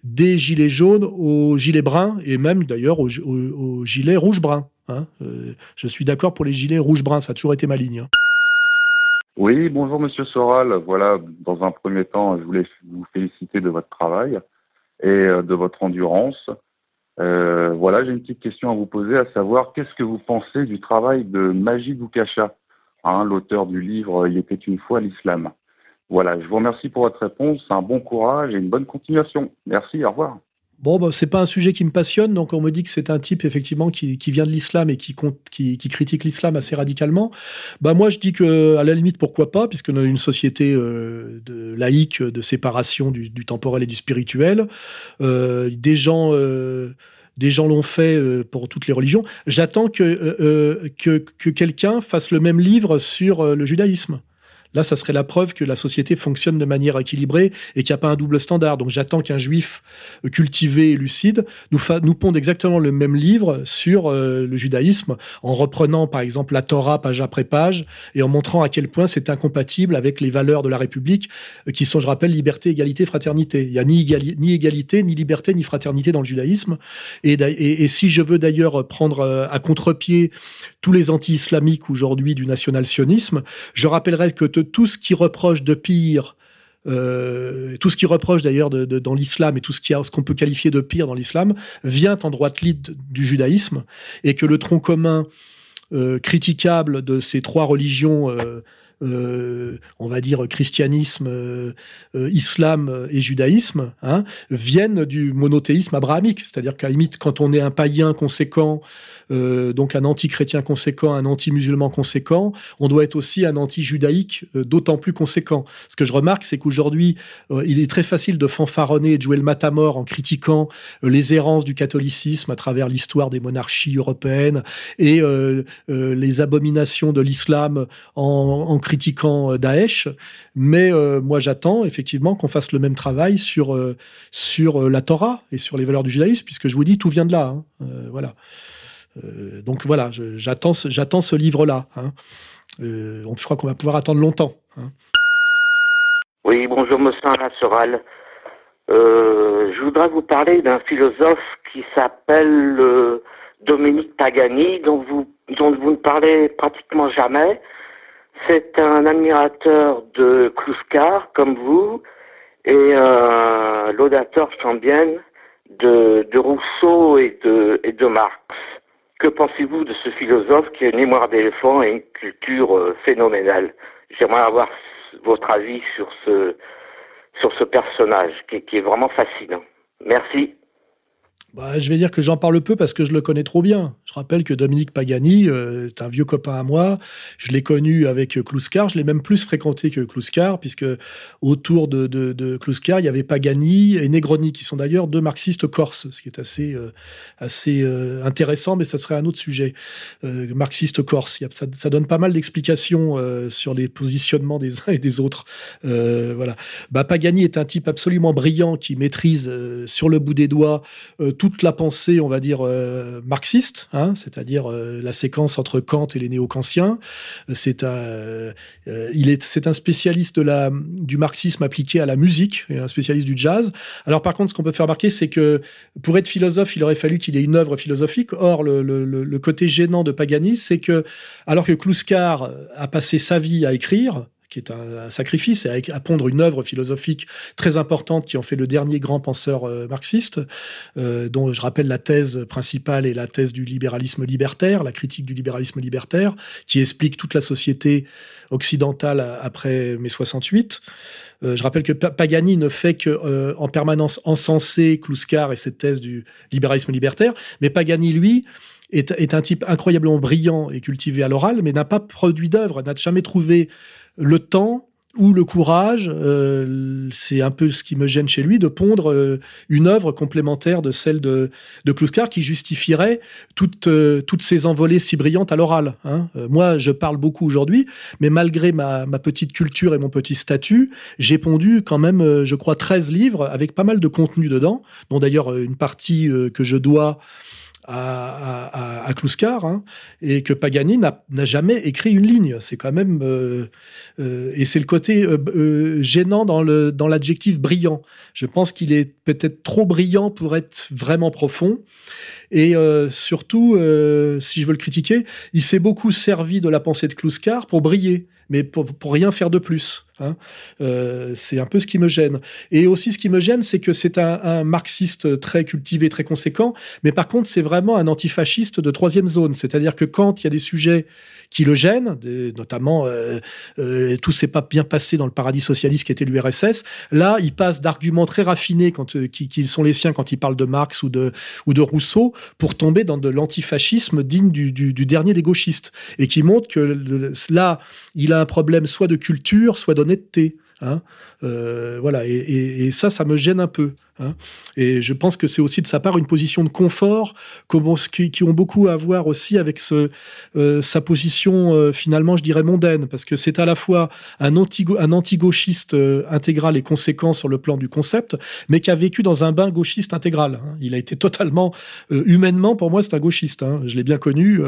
des gilets jaunes aux gilets bruns et même d'ailleurs aux, gilets rouge-brun. Hein. Euh, je suis d'accord pour les gilets rouge-brun, ça a toujours été ma ligne. Hein. Oui, bonjour Monsieur Soral. Voilà, dans un premier temps, je voulais vous féliciter de votre travail et euh, de votre endurance. Euh, voilà, j'ai une petite question à vous poser, à savoir qu'est-ce que vous pensez du travail de Majid Boukasha, hein, l'auteur du livre Il était une fois l'islam. Voilà, je vous remercie pour votre réponse, un bon courage et une bonne continuation. Merci, au revoir. Bon, bah, c'est pas un sujet qui me passionne, donc on me dit que c'est un type effectivement qui, vient de l'islam et qui, qui, critique l'islam assez radicalement. Bah moi, je dis que à la limite, pourquoi pas, puisque nous une société euh, laïque de séparation du, temporel et du spirituel. Euh, des gens. Euh, des gens l'ont fait pour toutes les religions. J'attends que, que quelqu'un fasse le même livre sur le judaïsme. Là, ça serait la preuve que la société fonctionne de manière équilibrée et qu'il n'y a pas un double standard. Donc j'attends qu'un juif cultivé et lucide nous, nous ponde exactement le même livre sur euh, le judaïsme, en reprenant par exemple la Torah page après page et en montrant à quel point c'est incompatible avec les valeurs de la République, euh, qui sont, je rappelle, liberté, égalité, fraternité. Il n'y a ni, égalité, ni liberté, ni fraternité dans le judaïsme. Et si je veux d'ailleurs prendre euh, à contre-pied tous les anti-islamiques aujourd'hui du national-sionisme, je rappellerai que tout ce qui reproche de pire, euh, tout ce qui reproche d'ailleurs dans l'islam et tout ce qu'on peut qualifier de pire dans l'islam vient en droite ligne du judaïsme et que le tronc commun euh, critiquable de ces trois religions euh, on va dire christianisme, euh, euh, islam et judaïsme, hein, viennent du monothéisme abrahamique. C'est-à-dire qu'à limite, quand on est un païen conséquent, donc un anti-chrétien conséquent, un anti-musulman conséquent, on doit être aussi un anti-judaïque d'autant plus conséquent. Ce que je remarque, c'est qu'aujourd'hui, il est très facile de fanfaronner et de jouer le matamor en critiquant les errances du catholicisme à travers l'histoire des monarchies européennes et les abominations de l'islam en, en critiquant euh, Daesh, mais euh, moi j'attends effectivement qu'on fasse le même travail sur, euh, sur la Torah et sur les valeurs du judaïsme, puisque je vous dis, tout vient de là. Hein. voilà. donc voilà, j'attends ce livre-là. Hein. je crois qu'on va pouvoir attendre longtemps. Hein. Oui, bonjour Monsieur Alain Soral. je voudrais vous parler d'un philosophe qui s'appelle Dominique Pagani, dont vous, dont vous ne parlez pratiquement jamais. C'est un admirateur de Kluskar, comme vous, et un laudateur chambienne de, de Rousseau et de, Marx. Que pensez-vous de ce philosophe qui a une mémoire d'éléphant et une culture euh, phénoménale? J'aimerais avoir votre avis sur ce, sur ce personnage qui est vraiment fascinant. Merci. Bah, je vais dire que j'en parle peu parce que je le connais trop bien. Je rappelle que Dominique Pagani euh, est un vieux copain à moi. Je l'ai connu avec Kluskar. Je l'ai même plus fréquenté que Kluskar, puisque autour de, de, il y avait Pagani et Negroni, qui sont d'ailleurs deux marxistes corses, ce qui est assez, euh, euh, intéressant, mais ça serait un autre sujet. marxiste corse. Ça, ça, donne pas mal d'explications sur les positionnements des uns et des autres. voilà. Bah, Pagani est un type absolument brillant qui maîtrise sur le bout des doigts toute la pensée, on va dire, euh, marxiste, hein, c'est-à-dire euh, la séquence entre Kant et les néo-kantiens. C'est un, euh, il est, c'est un spécialiste de la, du marxisme appliqué à la musique, un spécialiste du jazz. Alors par contre, ce qu'on peut faire remarquer, c'est que pour être philosophe, il aurait fallu qu'il ait une œuvre philosophique. Or, le, le, le côté gênant de Pagani, c'est que, alors que Kluskar a passé sa vie à écrire, qui est un, sacrifice, et à, pondre une œuvre philosophique très importante qui en fait le dernier grand penseur euh, marxiste, euh, dont je rappelle la thèse principale est la thèse du libéralisme libertaire, la critique du libéralisme libertaire, qui explique toute la société occidentale après mai 68. Euh, je rappelle que Pagani ne fait que en permanence encenser Kluskar et cette thèse du libéralisme libertaire, mais Pagani, lui, est, un type incroyablement brillant et cultivé à l'oral, mais n'a pas produit d'œuvre, n'a jamais trouvé le temps ou le courage, euh, c'est un peu ce qui me gêne chez lui, de pondre euh, une œuvre complémentaire de celle de, de qui justifierait toutes, euh, toutes ces envolées si brillantes à l'oral. Hein. moi, je parle beaucoup aujourd'hui, mais malgré ma, ma, petite culture et mon petit statut, j'ai pondu quand même, je crois, 13 livres avec pas mal de contenu dedans, dont d'ailleurs une partie que je dois à, à, hein, et que Pagani n'a jamais écrit une ligne. C'est quand même euh, euh, et c'est le côté euh, gênant dans le dans l'adjectif brillant. Je pense qu'il est peut-être trop brillant pour être vraiment profond. Et surtout, si je veux le critiquer, il s'est beaucoup servi de la pensée de Kluskar pour briller mais pour, rien faire de plus. Hein. Euh, c'est un peu ce qui me gêne. Et aussi, ce qui me gêne, c'est que c'est un, marxiste très cultivé, très conséquent, mais par contre, c'est vraiment un antifasciste de troisième zone. C'est-à-dire que quand il y a des sujets qui le gênent, notamment euh, euh, tout s'est pas bien passé dans le paradis socialiste qui était l'URSS. Là, il passe d'arguments très raffinés euh, qui, sont les siens quand il parle de Marx ou de, ou de Rousseau pour tomber dans de l'antifascisme digne du, dernier des gauchistes et qui montre que là, il a un problème soit de culture, soit d'honnêteté. Hein. Euh, voilà, et, ça, ça me gêne un peu. Hein. Et je pense que c'est aussi de sa part une position de confort, qui, ont beaucoup à voir aussi avec euh, sa position euh, finalement, je dirais mondaine, parce que c'est à la fois un, anti un anti-gauchiste intégral et conséquent sur le plan du concept, mais qui a vécu dans un bain gauchiste intégral. Hein. Il a été totalement, humainement, pour moi, c'est un gauchiste. Je l'ai bien connu,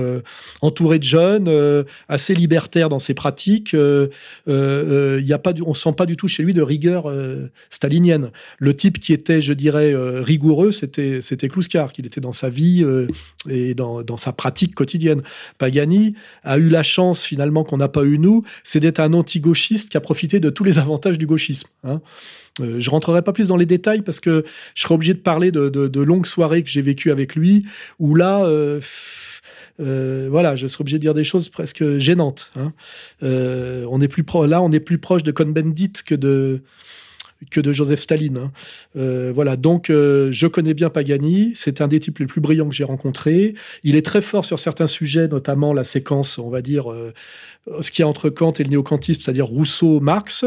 entouré de jeunes, assez libertaire dans ses pratiques. il y a pas, on sent pas du tout chez lui de rigueur euh, stalinienne. Le type qui était, je dirais, euh, rigoureux, c'était c'était Kluskar, qu'il était dans sa vie euh, et dans, sa pratique quotidienne. Pagani a eu la chance finalement qu'on n'a pas eu nous, c'est d'être un anti-gauchiste qui a profité de tous les avantages du gauchisme. Hein. je rentrerai pas plus dans les détails parce que je serais obligé de parler de, longues soirées que j'ai vécues avec lui, où là, euh, voilà, je serais obligé de dire des choses presque gênantes. Hein. Euh, on est plus là, on est plus proche de Cohn-Bendit que de que de Joseph Staline. Hein. Euh, voilà, donc je connais bien Pagani, c'est un des types les plus brillants que j'ai rencontrés. Il est très fort sur certains sujets, notamment la séquence, on va dire, ce qui y a entre Kant et le néo-kantisme, c'est-à-dire Rousseau-Marx,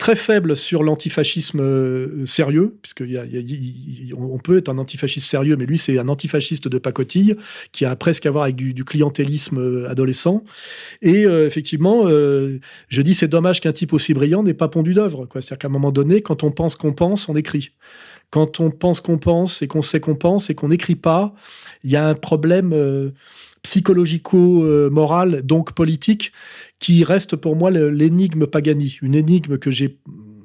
très faible sur l'antifascisme euh, sérieux, puisque on peut être un antifasciste sérieux, mais lui c'est un antifasciste de pacotille qui a presque à voir avec du, clientélisme euh, adolescent. Et euh, effectivement, je dis c'est dommage qu'un type aussi brillant n'ait pas pondu d'œuvre. C'est-à-dire qu'à un moment donné, quand on pense qu'on pense, on écrit. Quand on pense qu'on pense et qu'on sait qu'on pense et qu'on n'écrit pas, il y a un problème psychologico-moral, donc politique, qui reste pour moi l'énigme Pagani, une énigme que j'ai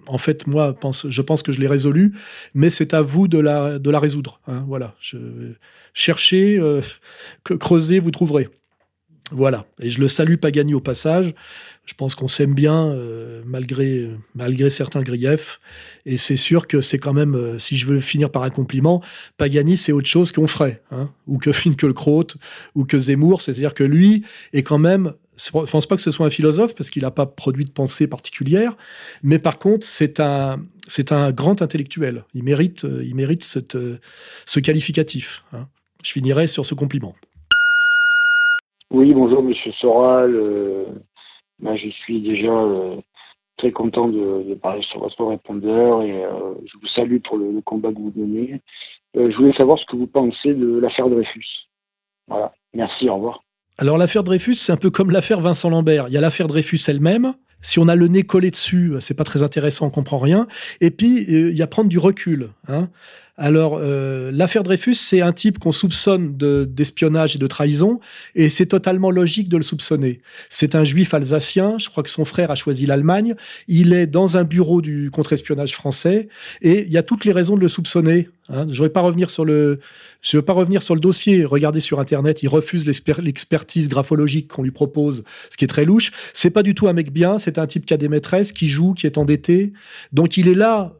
en fait, moi, pense, je pense que je l'ai résolue, mais c'est à vous de la, de la résoudre. Hein, voilà. Je, cherchez, euh, creusez, vous trouverez. Voilà. Et je le salue Pagani au passage. Je pense qu'on s'aime bien euh, malgré, malgré certains griefs. Et c'est sûr que c'est quand même, euh, si je veux finir par un compliment, Pagani, c'est autre chose qu'on ferait, hein, ou que Finkielkraut, ou que Zemmour. C'est-à-dire que lui est quand même je ne pense pas que ce soit un philosophe parce qu'il n'a pas produit de pensée particulière, mais par contre, c'est un, grand intellectuel. Il mérite, euh, cette, ce qualificatif. Hein. Je finirai sur ce compliment. Oui, bonjour Monsieur Soral. Euh, ben, je suis déjà euh, très content de, parler sur votre répondeur et euh, je vous salue pour le, combat que vous menez. je voulais savoir ce que vous pensez de l'affaire Dreyfus. Voilà, merci, au revoir. Alors l'affaire Dreyfus, c'est un peu comme l'affaire Vincent Lambert. Il y a l'affaire Dreyfus elle-même. Si on a le nez collé dessus, c'est pas très intéressant, on comprend rien. Et puis il y a prendre du recul. Hein. Alors, euh, l'affaire Dreyfus, c'est un type qu'on soupçonne d'espionnage et de trahison, et c'est totalement logique de le soupçonner. C'est un juif alsacien, je crois que son frère a choisi l'Allemagne, il est dans un bureau du contre-espionnage français, et il y a toutes les raisons de le soupçonner. Hein. Je ne vais pas revenir sur le, je veux pas revenir sur le dossier. Regardez sur Internet, il refuse l'expertise graphologique qu'on lui propose, ce qui est très louche. C'est pas du tout un mec bien, c'est un type qui a des maîtresses, qui joue, qui est endetté. Donc il est là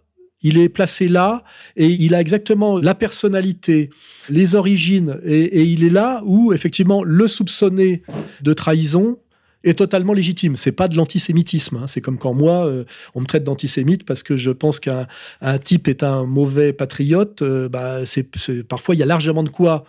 il est placé là et il a exactement la personnalité, les origines et, il est là où effectivement le soupçonné de trahison est totalement légitime. C'est pas de l'antisémitisme. Hein. C'est comme quand moi, euh, on me traite d'antisémite parce que je pense qu'un type est un mauvais patriote. Euh, bah, parfois il y a largement de quoi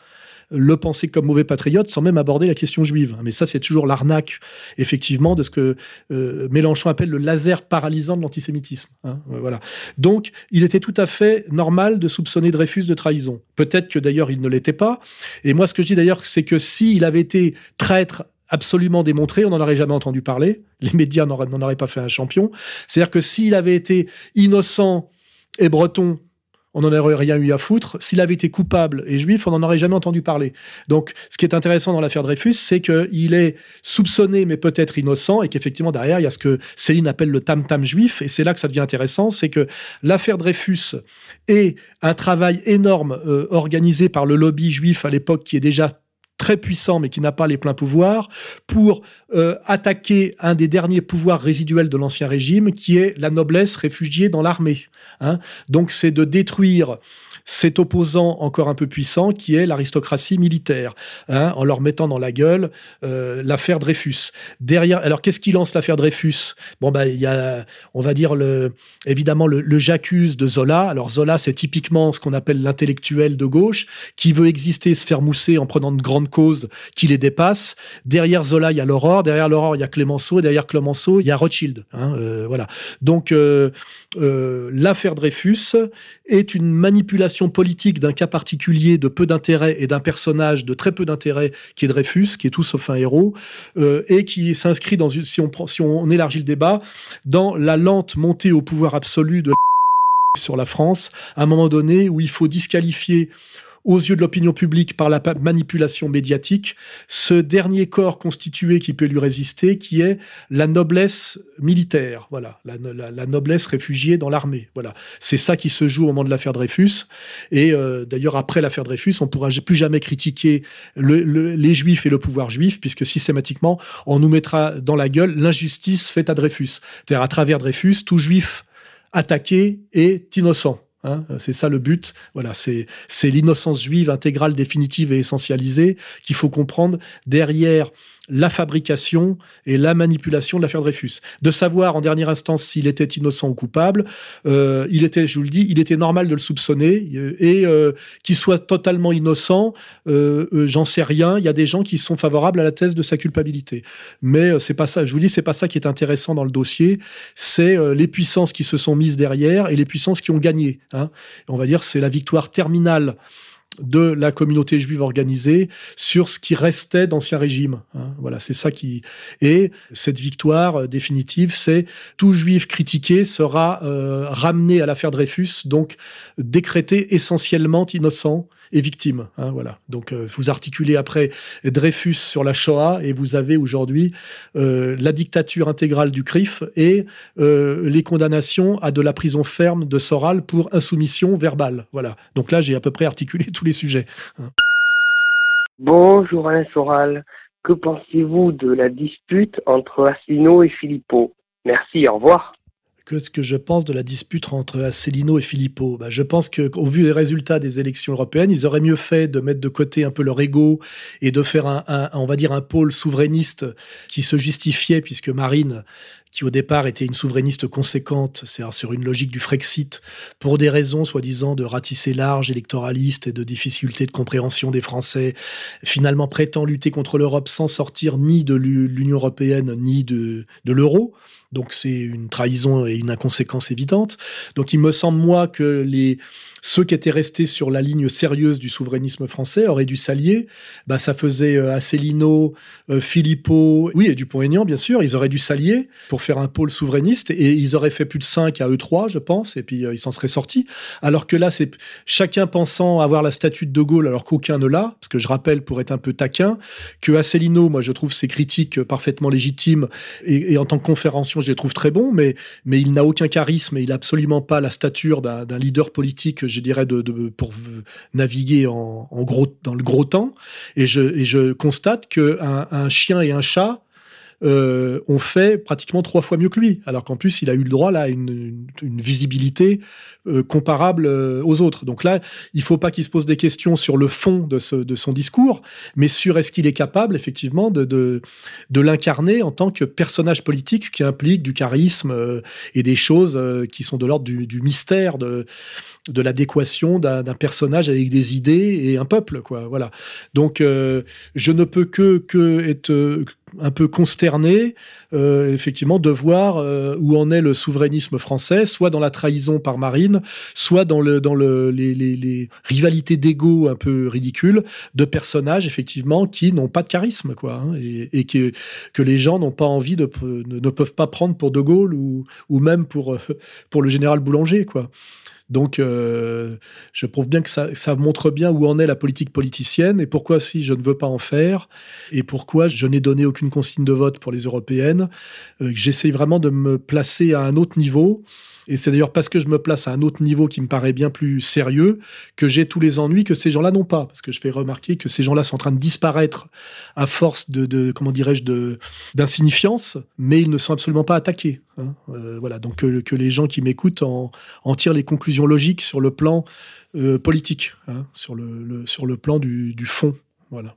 le penser comme mauvais patriote sans même aborder la question juive. Mais ça, c'est toujours l'arnaque, effectivement, de ce que euh, Mélenchon appelle le laser paralysant de l'antisémitisme. Hein, euh, voilà. Donc, il était tout à fait normal de soupçonner Dreyfus de trahison. Peut-être que d'ailleurs, il ne l'était pas. Et moi, ce que je dis d'ailleurs, c'est que s'il avait été traître absolument démontré, on n'en aurait jamais entendu parler. Les médias n'en auraient pas fait un champion. C'est-à-dire que s'il avait été innocent et breton, on n'en aurait rien eu à foutre. S'il avait été coupable et juif, on n'en aurait jamais entendu parler. Donc, ce qui est intéressant dans l'affaire Dreyfus, c'est qu'il est soupçonné, mais peut-être innocent, et qu'effectivement, derrière, il y a ce que Céline appelle le tam-tam juif, et c'est là que ça devient intéressant, c'est que l'affaire Dreyfus est un travail énorme euh, organisé par le lobby juif à l'époque qui est déjà très puissant mais qui n'a pas les pleins pouvoirs pour euh, attaquer un des derniers pouvoirs résiduels de l'ancien régime qui est la noblesse réfugiée dans l'armée. Hein. Donc c'est de détruire cet opposant encore un peu puissant qui est l'aristocratie militaire, hein, en leur mettant dans la gueule euh, l'affaire Dreyfus. Derrière, alors qu'est-ce qui lance l'affaire Dreyfus? Bon bah il y a, on va dire le, évidemment le, le j'accuse de Zola. Alors Zola c'est typiquement ce qu'on appelle l'intellectuel de gauche qui veut exister, se faire mousser en prenant de grandes causes qui les dépassent. Derrière Zola il y a l'Aurore, derrière l'Aurore il y a Clémenceau, derrière Clémenceau il y a Rothschild. Hein, euh, voilà. Donc euh, l'affaire Dreyfus est une manipulation politique d'un cas particulier de peu d'intérêt et d'un personnage de très peu d'intérêt qui est Dreyfus, qui est tout sauf un héros, euh, et qui s'inscrit dans une, si on, si on élargit le débat, dans la lente montée au pouvoir absolu de sur la France, à un moment donné où il faut disqualifier aux yeux de l'opinion publique par la manipulation médiatique, ce dernier corps constitué qui peut lui résister, qui est la noblesse militaire, voilà, la, noblesse réfugiée dans l'armée, voilà. C'est ça qui se joue au moment de l'affaire Dreyfus. Et euh, d'ailleurs, après l'affaire Dreyfus, on pourra plus jamais critiquer les Juifs et le pouvoir juif, puisque systématiquement, on nous mettra dans la gueule l'injustice faite à Dreyfus. C'est-à-dire, à travers Dreyfus, tout Juif attaqué est innocent. Hein, c'est ça le but. Voilà, c'est l'innocence juive intégrale, définitive et essentialisée qu'il faut comprendre derrière la fabrication et la manipulation de l'affaire Dreyfus. De savoir en dernière instance s'il était innocent ou coupable, euh, il était, je vous le dis, il était normal de le soupçonner euh, et euh, qu'il soit totalement innocent, j'en sais rien. Il y a des gens qui sont favorables à la thèse de sa culpabilité, mais c'est pas ça. Je vous dis, c'est pas ça qui est intéressant dans le dossier. C'est les puissances qui se sont mises derrière et les puissances qui ont gagné. Hein. On va dire, c'est la victoire terminale de la communauté juive organisée sur ce qui restait d'ancien régime. Hein. voilà, c'est ça qui. Et cette victoire euh, définitive, c'est tout juif critiqué sera euh, ramené à l'affaire Dreyfus, donc décrété essentiellement innocent et victime. Hein, voilà. Donc euh, vous articulez après Dreyfus sur la Shoah et vous avez aujourd'hui euh, la dictature intégrale du CRIF et euh, les condamnations à de la prison ferme de Soral pour insoumission verbale. Voilà. Donc là, j'ai à peu près articulé tous les sujets. Hein. Bonjour Alain Soral. Que pensez-vous de la dispute entre Asselineau et Philippot? Merci, au revoir que ce que je pense de la dispute entre Asselineau et Philippot. Bah, je pense qu'au vu des résultats des élections européennes, ils auraient mieux fait de mettre de côté un peu leur ego et de faire un, on va dire, un pôle souverainiste qui se justifiait puisque Marine qui au départ était une souverainiste conséquente, c'est-à-dire sur une logique du Frexit, pour des raisons soi-disant de ratisser large, électoraliste et de difficulté de compréhension des Français, finalement prétend lutter contre l'Europe sans sortir ni de l'Union européenne ni de, de l'euro. Donc c'est une trahison et une inconséquence évidente. Donc il me semble, moi, que les, ceux qui étaient restés sur la ligne sérieuse du souverainisme français auraient dû s'allier. Bah, ça faisait euh, Asselineau, euh, Philippot, oui, et Dupont-Aignan, bien sûr. Ils auraient dû s'allier pour faire un pôle souverainiste et ils auraient fait plus de 5 à eux 3, je pense, et puis euh, ils s'en seraient sortis. Alors que là, c'est chacun pensant avoir la statue de De Gaulle alors qu'aucun ne l'a, parce que je rappelle, pour être un peu taquin, que Asselineau, moi, je trouve ses critiques parfaitement légitimes et, en tant que conférencier, je les trouve très bons, mais, mais il n'a aucun charisme et il n'a absolument pas la stature d'un leader politique, je dirais, de, pour naviguer en, gros, dans le gros temps. Et je, et je constate qu'un un chien et un chat euh, ont fait pratiquement trois fois mieux que lui, alors qu'en plus il a eu le droit là à une, visibilité euh, comparable euh, aux autres. Donc là, il faut pas qu'il se pose des questions sur le fond de, son discours, mais sur est-ce qu'il est capable effectivement de, l'incarner en tant que personnage politique, ce qui implique du charisme et des choses qui sont de l'ordre du, mystère, de, l'adéquation d'un personnage avec des idées et un peuple. Voilà. Donc, je ne peux que, que être un peu consterné, euh, effectivement, de voir euh, où en est le souverainisme français, soit dans la trahison par Marine, soit dans, le, dans le, les, rivalités d'ego un peu ridicules de personnages, effectivement, qui n'ont pas de charisme, quoi, hein, et, que, que les gens n'ont pas envie de, ne peuvent pas prendre pour De Gaulle ou, ou même pour, euh, pour le général Boulanger, quoi. Donc, euh, je prouve bien que ça, montre bien où en est la politique politicienne et pourquoi si je ne veux pas en faire et pourquoi je n'ai donné aucune consigne de vote pour les européennes. Euh, j'essaye vraiment de me placer à un autre niveau et c'est d'ailleurs parce que je me place à un autre niveau qui me paraît bien plus sérieux que j'ai tous les ennuis que ces gens-là n'ont pas. Parce que je fais remarquer que ces gens-là sont en train de disparaître à force de, comment dirais-je, d'insignifiance, mais ils ne sont absolument pas attaqués. Hein. Euh, voilà, donc que, les gens qui m'écoutent en, tirent les conclusions logiques sur le plan euh, politique, hein, sur, le, sur le plan du, du fond. Voilà.